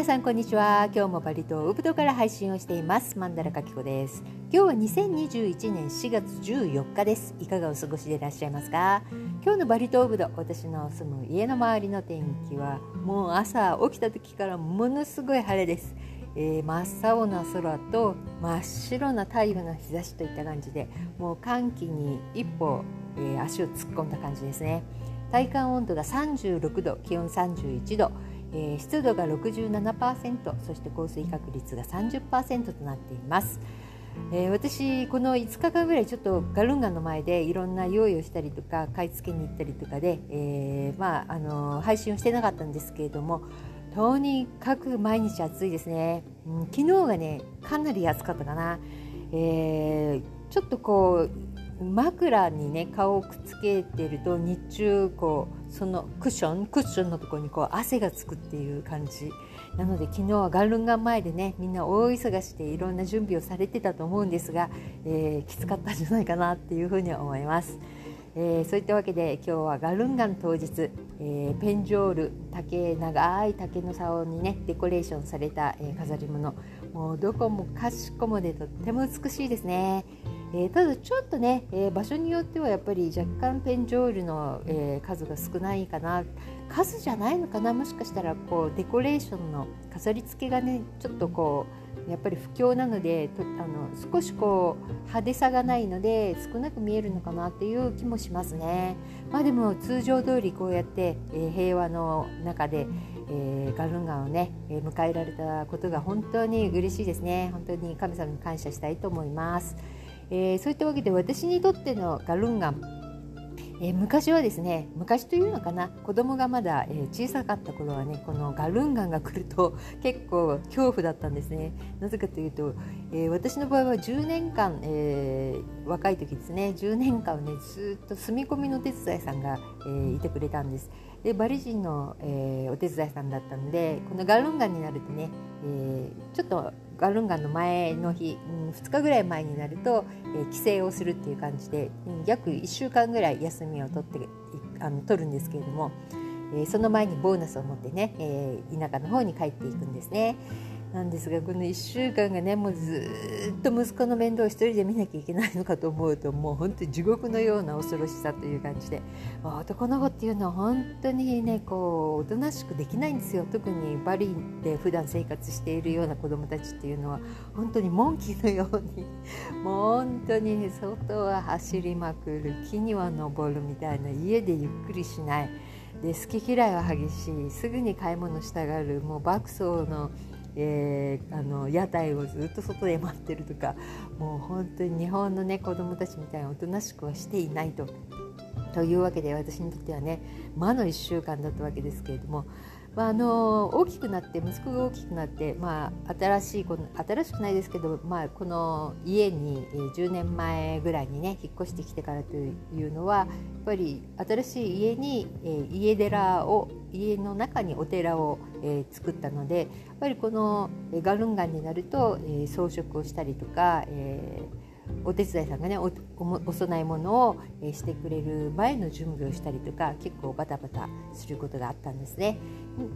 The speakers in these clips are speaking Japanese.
皆さんこんにちは。今日もバリ島ウブドから配信をしています。マンダラカキコです。今日は2021年4月14日です。いかがお過ごしでいらっしゃいますか？今日のバリ島ウブド私の住む家の周りの天気はもう朝起きた時からものすごい晴れです。えー、真っ青な空と真っ白な太陽の日差しといった感じでもう寒気に一歩、えー、足を突っ込んだ感じですね。体感温度が36度気温31度。えー、湿度が67%そして降水確率が30%となっています。えー、私この5日間ぐらいちょっとガルンガの前でいろんな用意をしたりとか買い付けに行ったりとかで、えー、まあ、あの配信をしてなかったんですけれどもとにかく毎日暑いですね、うん、昨日がねかなり暑かったかな、えー、ちょっとこう枕にね顔をくっつけてると日中こうそのクッションクッションのところにこう汗がつくっていう感じなので昨日はガルンガン前でねみんな大忙しでいろんな準備をされてたと思うんですが、えー、きつかったんじゃないかなっていうふうに思います。えー、そういったわけで今日はガルンガン当日、えー、ペンジョール竹長い竹の竿にねデコレーションされた、えー、飾り物もうどこもかしこもでとっても美しいですね。えー、ただちょっとね、えー、場所によってはやっぱり若干ペンジョールの、えー、数が少ないかな数じゃないのかなもしかしたらこうデコレーションの飾り付けがねちょっとこうやっぱり不況なのでとあの少しこう派手さがないので少なく見えるのかなっていう気もしますね。まあ、でも通常通りこうやって、え平和の中で、えー、ガルンガンをね、え迎えられたことが本当に嬉しいですね。本当に神様に感謝したいと思います。えー、そういったわけで私にとってのガルンガン。えー、昔はですね昔というのかな子供がまだ、え、小さかった頃はねこのガルンガンが来ると 結構恐怖だったんですね。なぜかというと、え、私の場合は10年間、え若い時ですね10年間ねずっと住み込みのお手伝いさんが、えいてくれたんです。でバリ人の、えお手伝いさんだったのでこのガルンガンになるとね、えちょっとガルンガンの前の日、う、2日ぐらい前になると、え、帰省をするっていう感じで、約1週間ぐらい休みを取ってあの取るんですけれども、え、その前にボーナスを持ってね、え、田舎の方に帰っていくんですね。なんですがこの1週間がねもうずっと息子の面倒を一人で見なきゃいけないのかと思うともう本当に地獄のような恐ろしさという感じで。男の子っていうのは本当にねこうおとなしくできないんですよ。特にバリで普段生活しているような子どもたちっていうのは本当にモンキーのようにもう 本当に外は走りまくる木には登るみたいな家でゆっくりしない。で好き嫌いは激しい。すぐに買い物したがるもう爆走のえー、あの屋台をずっと外で待ってるとかもう本当に日本の、ね、子どもたちみたいにおとなしくはしていないと。というわけで私にとってはね魔の1週間だったわけですけれどもまあ、あの大きくなって息子が大きくなって、まあ、新しいこの新しくないですけど、まあ、この家に、10年前ぐらいにね引っ越してきてからというのはやっぱり新しい家に、えー、家寺を家の中にお寺を、えー、作ったのでやっぱりこのガルンガンになると、えー、装飾をしたりとか、えーお手伝いさんがねお供え物を、してくれる前の準備をしたりとか結構バタバタすることがあったんですね。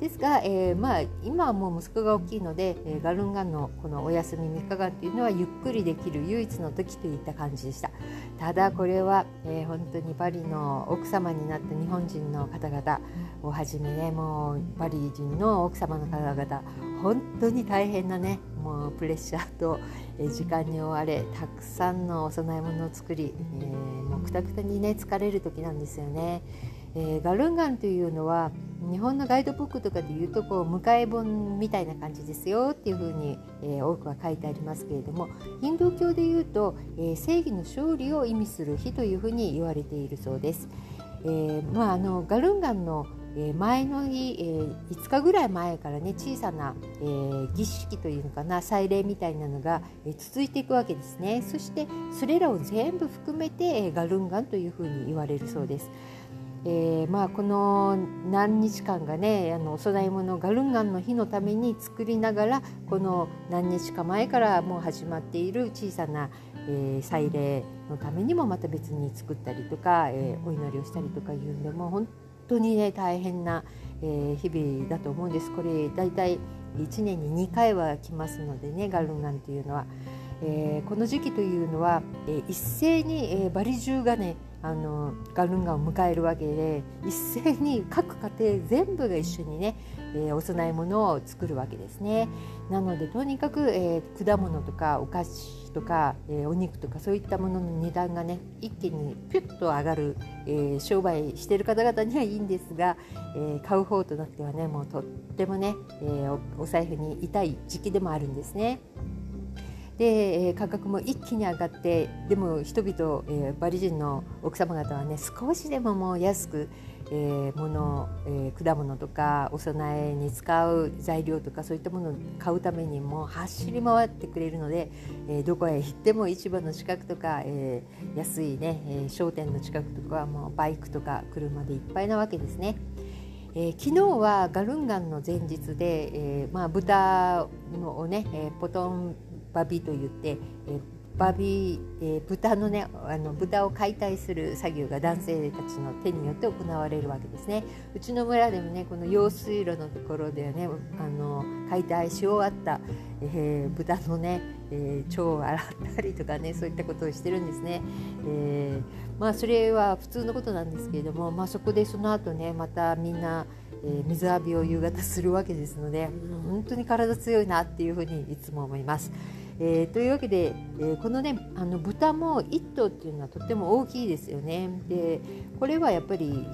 ですが、えー、まあ、今はもう息子が大きいので、えー、ガルンガンのこのお休み3日間っていうのはゆっくりできる唯一の時といった感じでしたただこれは、えー、本当にパリの奥様になった日本人の方々をはじめねもうパリ人の奥様の方々本当に大変なねもうプレッシャーと時間に追われたくさんのお供え物を作り、え、もうくたくたにね疲れる時なんですよね。えー、ガルンガンというのは日本のガイドブックとかでいうとこう迎え本みたいな感じですよっていうふうに、えー、多くは書いてありますけれどもヒンドゥー教でいうと、えー、正義の勝利を意味する日というふうに言われているそうです。えまあ、あのガルンガンのえ前の日、え5日ぐらい前からね小さな、え儀式というのかな祭礼みたいなのが、え続いていくわけですねそしてそれらを全部含めて、えガルンガンというふうに言われるそうです。えー、まあ、この何日間がねあのお供え物ガルンガンの日のために作りながらこの何日か前からもう始まっている小さな、えー、祭礼のためにもまた別に作ったりとか、えー、お祈りをしたりとかいうんでも本当にね大変な、えー、日々だと思うんですこれ大体、1年に2回は来ますのでねガルンガンというのは。えー、この時期というのは、え、一斉に、えー、バリ中がねあのガルンガンを迎えるわけで一斉に各家庭全部が一緒にね、えー、お供え物を作るわけですね。なのでとにかく、えー、果物とかお菓子とか、えー、お肉とかそういったものの値段がね一気にピュッと上がる、え商売してる方々にはいいんですが、え買う方となってはねもうとってもね、えお財布に痛い時期でもあるんですね。で価格も一気に上がってでも人々、えー、バリ人の奥様方はね少しでももう安く、えー、物、えー、果物とかお供えに使う材料とかそういったものを買うためにも走り回ってくれるので、えー、どこへ行っても市場の近くとか、えー、安いね、えー、商店の近くとかはもうバイクとか車でいっぱいなわけですね。えー、昨日はガルンガンの前日で、えーまあ、豚をね、えー、ポトンバビといって、えバビ、え豚のねあの豚を解体する作業が男性たちの手によって行われるわけですねうちの村でもねこの用水路のところでねあの解体し終わった、えー、豚のね、えー、腸を洗ったりとかねそういったことをしてるんですね、えー、まあそれは普通のことなんですけれども、まあ、そこでその後ねまたみんなえ、水浴びを夕方するわけですので本当に体強いなっていうふうにいつも思います。えー、というわけで、えー、このねあの豚も1頭っていうのはとっても大きいですよね。でこれはやっぱり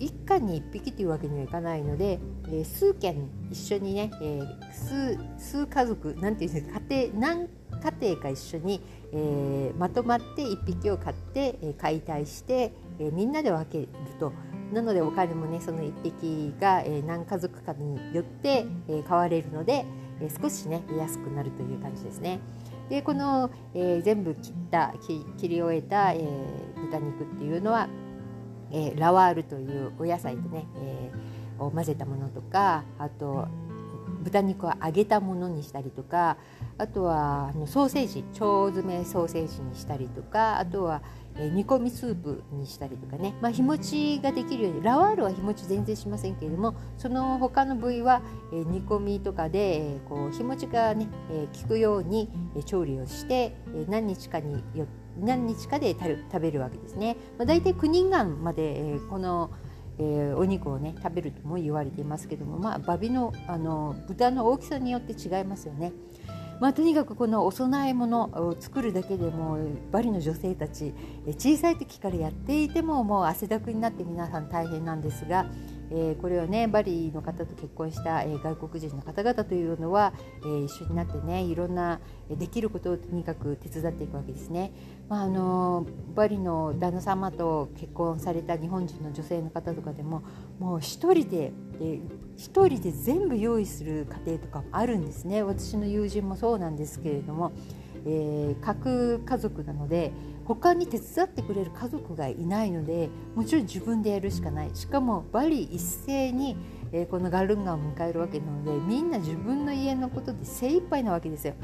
一家に1匹というわけにはいかないので、えー、数軒一緒にね、え数数家族なんていうんですか家庭何家庭か一緒に、えまとまって1匹を買って、え解体して、えみんなで分けるとなのでお金もねその1匹が、え何家族かによって、え買われるので、え少しね見やすくなるという感じですね。でこの、えー、全部切った切り終えた、えー、豚肉っていうのは、えー、ラワールというお野菜とね、えー、を混ぜたものとかあと豚肉を揚げたものにしたりとかあとはあのソーセージ腸詰めソーセージにしたりとかあとは、え煮込みスープにしたりとかね、まあ、日持ちができるようにラワールは日持ち全然しませんけれどもその他の部位は、え煮込みとかで、えこう日持ちがね、え効くように、え調理をして、え何日かによ何日かで食べるわけですね。まあ、大体9人間まで、えこのえー、お肉をね食べるとも言われていますけども、まあ、バビのあの豚の大きさによって違いますよね。まあ、とにかくこのお供え物を作るだけでもバリの女性たち小さい時からやっていてももう汗だくになって皆さん大変なんですがえ、これはねバリの方と結婚した、え、外国人の方々というのは、え、一緒になってねいろんなできることをとにかく手伝っていくわけですね。まあ、あのバリの旦那様と結婚された日本人の女性の方とかでももう一人で一人で全部用意する家庭とかもあるんですね私の友人もそうなんですけれども、えー、核家族なので他に手伝ってくれる家族がいないのでもちろん自分でやるしかないしかもバリ一斉に、えー、このガルンガンを迎えるわけなのでみんな自分の家のことで精一杯なわけですよ。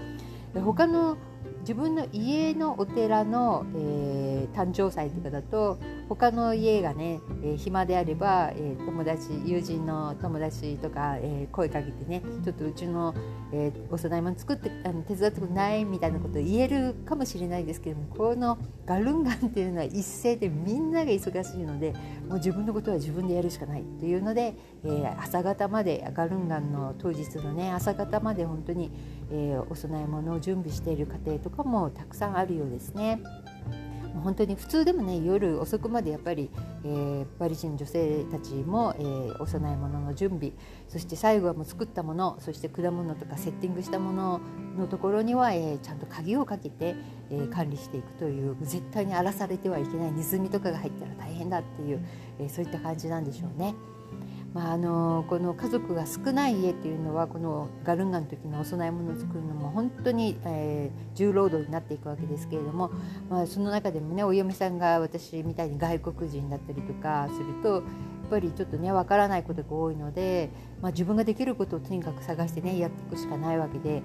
他の自分の家のお寺の、えー、誕生祭とかだと他の家がね、えー、暇であれば、えー、友達友人の友達とか、え声かけてねちょっとうちの、えお供え物作ってあの手伝ってくれないみたいなことを言えるかもしれないですけどもこのガルンガンっていうのは一斉でみんなが忙しいのでもう自分のことは自分でやるしかないというので、え朝方までガルンガンの当日のね朝方まで本当に、えお供え物を準備している家庭とかもたくさんあるようですね。本当に普通でもね夜遅くまでやっぱり、えー、バリ人女性たちも、えー、お供え物の準備そして最後はもう作ったものそして果物とかセッティングしたもののところには、えー、ちゃんと鍵をかけて、えー、管理していくという絶対に荒らされてはいけないネズミとかが入ったら大変だっていう、えー、そういった感じなんでしょうね。まあ、あのこの家族が少ない家っていうのはこのガルンガの時のお供え物を作るのも本当に、えー、重労働になっていくわけですけれども、まあ、その中でもねお嫁さんが私みたいに外国人だったりとかするとやっぱりちょっとねわからないことが多いので、まあ、自分ができることをとにかく探してねやっていくしかないわけで。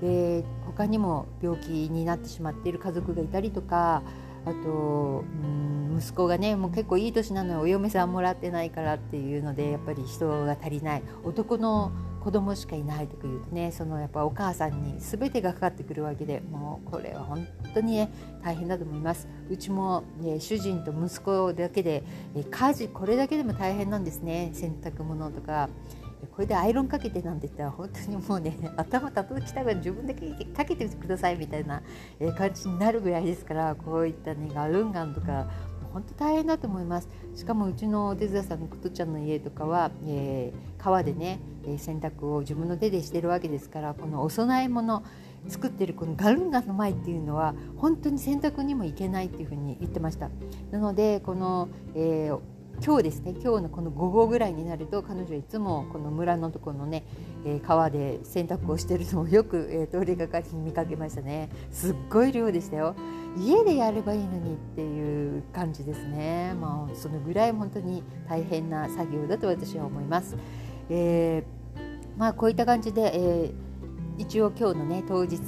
で他にも病気になってしまっている家族がいたりとかあと、うん息子がねもう結構いい年なのにお嫁さんもらってないからっていうのでやっぱり人が足りない。男の子供しかいないとかいうとねそのやっぱお母さんに全てがかかってくるわけでもうこれは本当にね大変だと思います。うちも、ね、主人と息子だけで家事これだけでも大変なんですね。洗濯物とか。これでアイロンかけてなんて言ったら本当にもうね 頭叩きたが自分でかけてくださいみたいな感じになるぐらいですからこういったねガルンガンとか本当大変だと思います。しかもうちのお手伝いさんのことちゃんの家とかは、えー、川でね洗濯を自分の手でしてるわけですからこのお供え物作ってるこのガルンガンの前っていうのは本当に洗濯にもいけないっていうふうに言ってました。なのでこの、えー今日ですね今日のこの午後ぐらいになると彼女いつもこの村のところのね、えー、川で洗濯をしてるのをよく、えー、通りがかりに見かけましたね。すっごい量でしたよ。家でやればいいのにっていう感じですね。まあそのぐらい本当に大変な作業だと私は思います、えー、まあこういった感じで、えー、一応今日のね当日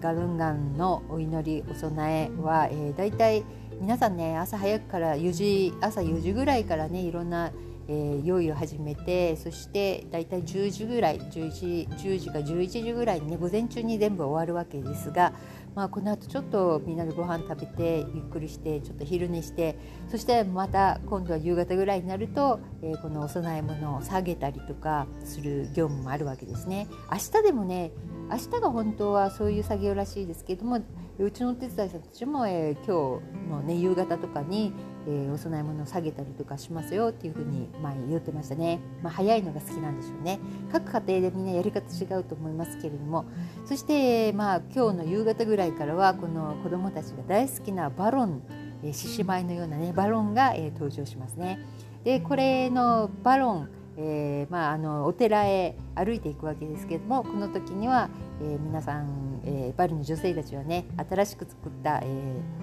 ガルンガンのお祈りお供えは、えー、だいたい皆さんね朝早くから4時朝4時ぐらいからねいろんな、えー、用意を始めてそしてだいたい10時ぐらい11時 ,10 時か11時ぐらいにね午前中に全部終わるわけですが、まあ、この後ちょっとみんなでご飯食べてゆっくりしてちょっと昼寝してそしてまた今度は夕方ぐらいになると、えー、このお供え物を下げたりとかする業務もあるわけですね。明日でもね明日が本当はそういう作業らしいですけどもうちのお手伝いさんたちも、えー、今日の、ね、夕方とかに、えー、お供え物を下げたりとかしますよっていうふうに前言ってましたね、まあ、早いのが好きなんでしょうね。各家庭でみんなやり方違うと思いますけれども。そして、まあ、今日の夕方ぐらいからはこの子どもたちが大好きなバロン獅子舞のようなねバロンが、えー、登場しますね。でこれのバロンえー、まあ、あのお寺へ歩いていくわけですけれどもこの時には、えー、皆さん、えー、バリの女性たちはね新しく作った、え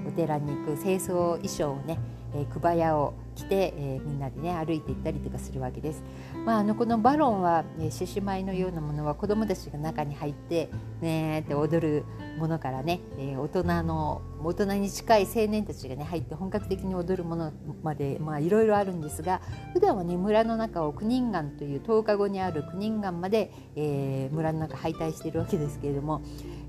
お寺に行く清掃衣装をね、えー、熊屋を着て、えみんなでね歩いていったりとかするわけです。まあ、あのこのバロンは獅子舞のようなものは子どもたちが中に入ってねって踊るものからね、えー、大人の大人に近い青年たちがね入って本格的に踊るものまでまあいろいろあるんですが普段はね村の中を九人岩という10日後にある九人岩まで、えー、村の中徘徊しているわけですけれども、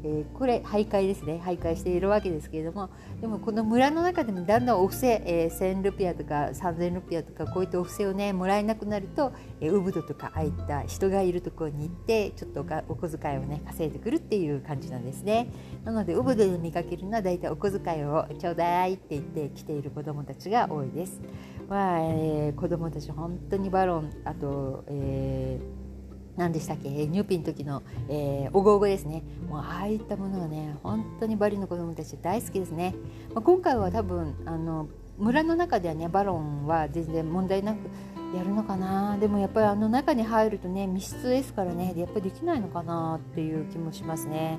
えー、これ徘徊ですね徘徊しているわけですけれどもでもこの村の中でもだんだんお布施、えー、1000ルピアとか3000ルピアとかこういったお布施をねもらえなくなると、えー、ウブドとかああいった人がいるところに行ってちょっとお小遣いをね稼いでくるっていう感じなんですね。なのでウブドで見かけるのはだいたいお小遣いをちょうだいって言って来ている子どもたちが多いです。まあえー、子どもたち本当にバロンあと、えー何でしたっけ？ニューピンの時の、えー、おごおごですねもうああいったものはね本当にバリの子供たち大好きですね、まあ、今回は多分あの村の中ではねバロンは全然問題なくやるのかなでもやっぱりあの中に入るとね密室ですからねやっぱりできないのかなっていう気もしますね。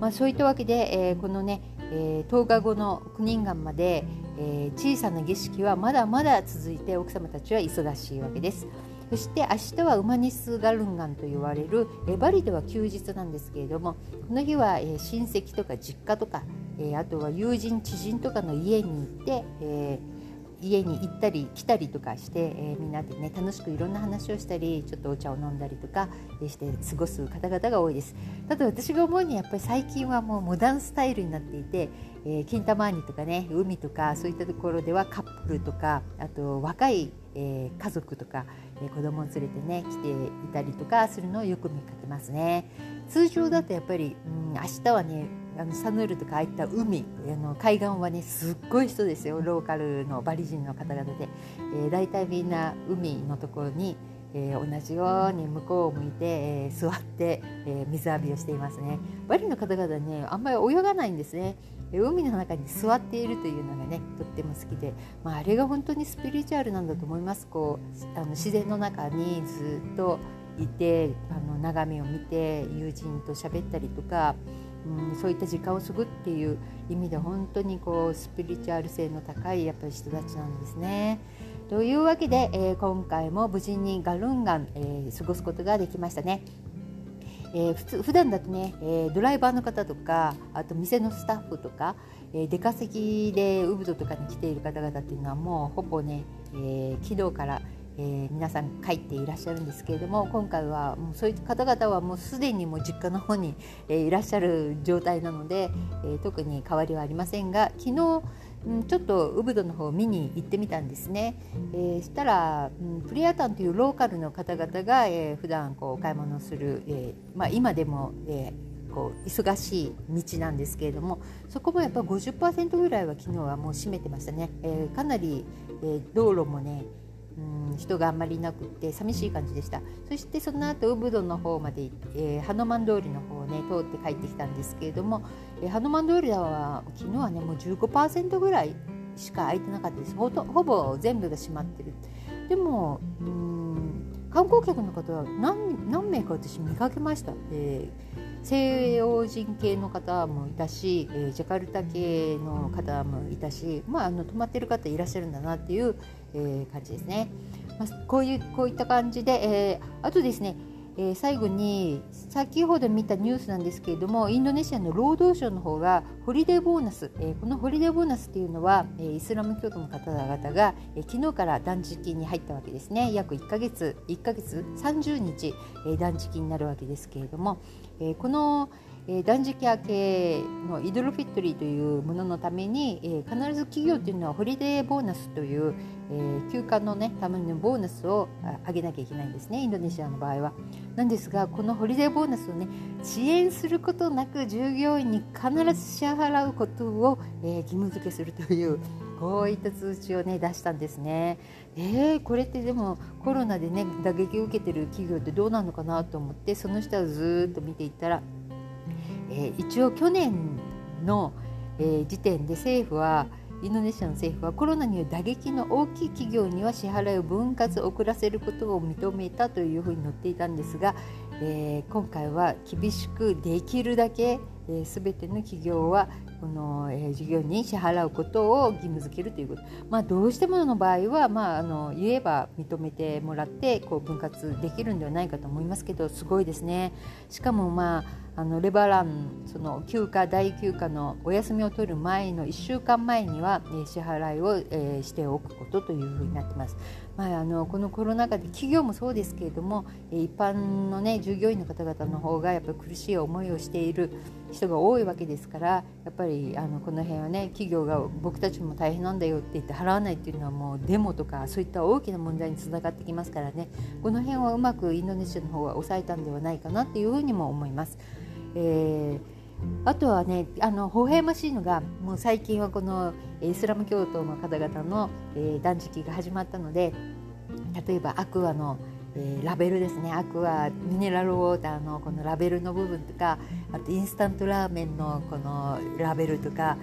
まあ、そういったわけで、えー、このね、えー、10日後の九人岩まで、えー、小さな儀式はまだまだ続いて奥様たちは忙しいわけです。そして明日はウマニスガルンガンと言われるバリでは休日なんですけれどもこの日は、親戚とか実家とか、えあとは友人知人とかの家に行って、えー家に行ったり来たりとかして、えー、みんなでね楽しくいろんな話をしたりちょっとお茶を飲んだりとかして過ごす方々が多いです。ただ私が思うにやっぱり最近はもうモダンスタイルになっていて、えー、金玉にとかね海とかそういったところではカップルとかあと若い、えー、家族とか、えー、子供を連れてね来ていたりとかするのをよく見かけますね。通常だとやっぱり、うん、明日はねあのサヌールとかああいった海あの海岸はねすっごい人ですよ。ローカルのバリ人の方々で、えー、大体みんな海のところに、えー、同じように向こうを向いて、えー、座って、え水浴びをしていますね。バリの方々ねあんまり泳がないんですね。海の中に座っているというのがねとっても好きで、まあ、あれが本当にスピリチュアルなんだと思います。こうあの自然の中にずっといてあの眺めを見て友人と喋ったりとかうん、そういった時間を過ぐっていう意味で本当にこうスピリチュアル性の高いやっぱり人たちなんですね。というわけで、えー、今回も無事にガルンガン、えー、過ごすことができましたね。えー、普通普段だとね、えー、ドライバーの方とかあと店のスタッフとか、えー、出稼ぎでウブドとかに来ている方々っていうのはもうほぼね、えー、昨日から、えー、皆さん帰っていらっしゃるんですけれども今回はもうそういった方々はもうすでにもう実家の方に、えー、いらっしゃる状態なので、えー、特に変わりはありませんが昨日うん、ちょっとウブドの方を見に行ってみたんですね。えー、したら、うん、プリアタンというローカルの方々が、えー、普段こうお買い物する、えーまあ、今でも、えー、こう忙しい道なんですけれどもそこもやっぱ50%ぐらいは昨日はもう閉めてましたね。えー、かなり、えー、道路もねうん人があんまりいなくって寂しい感じでした。そしてその後ウブドの方まで、えー、ハノマン通りの方をね通って帰ってきたんですけれども、えー、ハノマン通りは昨日はねもう15%ぐらいしか空いてなかったです。ほほぼ全部が閉まってる。でもうん観光客の方は何何名か私見かけました、えー西洋人系の方もいたし、えー、ジャカルタ系の方もいたし、まあ、あの泊まってる方いらっしゃるんだなっていう、えー、感じですね。まあ、こういうこういった感じで、えー、あとですねえー、最後に先ほど見たニュースなんですけれどもインドネシアの労働省の方がホリデーボーナス、えー、このホリデーボーナスっていうのは、えー、イスラム教徒の方々が、えー、昨日から断食に入ったわけですね。約1か月1ヶ月30日、えー、断食になるわけですけれども、えー、この、えー、断食明けのイドルフィットリーというもののために、えー、必ず企業というのはホリデーボーナスという、えー、休暇の、ね、ためのボーナスを上げなきゃいけないんですねインドネシアの場合は。なんですがこのホリデーボーナスをね遅延することなく従業員に必ず支払うことを、えー、義務付けするというこういった通知をね出したんですね。えー、これってでもコロナでね打撃を受けてる企業ってどうなのかなと思ってその下をずっと見ていったらえ、一応去年の、え、時点で政府はインドネシアの政府はコロナによる打撃の大きい企業には支払いを分割遅らせることを認めたというふうに載っていたんですが、えー、今回は厳しくできるだけえー、全ての企業はこの、えー、事業に支払うことを義務付けるということ、まあ、どうしてもの場合は、まあ、あの言えば認めてもらってこう分割できるんではないかと思いますけどすごいですね。しかも、まあ、あのレバランその休暇大休暇のお休みを取る前の1週間前には、え、支払いを、えー、しておくことというふうになってます。まあ、あのこのコロナ禍で企業もそうですけれども一般の、ね、従業員の方々の方がやっぱり苦しい思いをしている人が多いわけですからやっぱりあのこの辺はね企業が僕たちも大変なんだよって言って払わないっていうのはもうデモとかそういった大きな問題につながってきますからねこの辺はうまくインドネシアの方は抑えたんではないかなっていうふうにも思います。えーあとはねあの微笑ましいのがもう最近はこのイスラム教徒の方々の、えー、断食が始まったので例えばアクアの、え、ラベルですね。アクアミネラルウォーターのこのラベルの部分とかあとインスタントラーメンのこのラベルとか、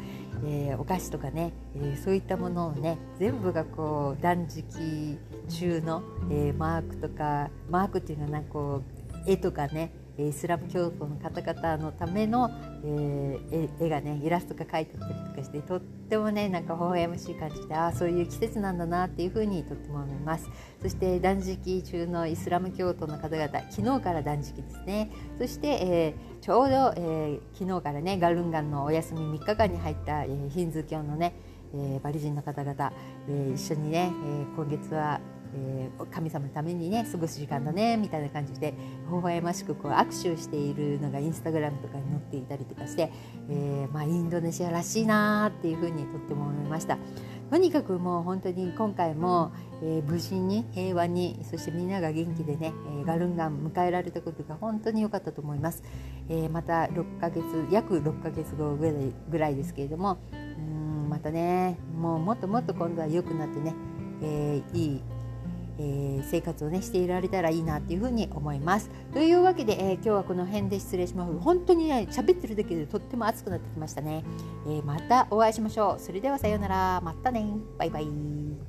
えー、お菓子とかね、えそういったものをね全部がこう断食中の、えマークとかマークっていうのはなんかこう絵とかねイスラム教徒の方々のための、えー、絵がねイラストが描いてあったりとかしてとってもねなんか微笑ましい感じでああそういう季節なんだなっていうふうにとっても思います。そして断食中のイスラム教徒の方々昨日から断食ですね。そして、えー、ちょうど、えー、昨日からねガルンガンのお休み3日間に入った、えー、ヒンズー教のね、えー、バリ人の方々、えー、一緒にね、えー、今月はえー、神様のためにね過ごす時間だねみたいな感じで微笑ましくこう握手しているのがインスタグラムとかに載っていたりとかして、えー、まあ、インドネシアらしいなっていうふうにとっても思いました。とにかくもう本当に今回も、えー、無事に平和にそしてみんなが元気でね、えー、ガルンガン迎えられたことが本当に良かったと思います、えー、また6ヶ月約6ヶ月後ぐらいですけれどもうんまたねもうもっともっと今度は良くなってね、えいいえー、生活をねしていられたらいいなっていうふうに思います。というわけで、えー、今日はこの辺で失礼します。本当にね喋ってるだけでとっても熱くなってきましたね。えー、またお会いしましょう。それではさようなら。またね。バイバイ。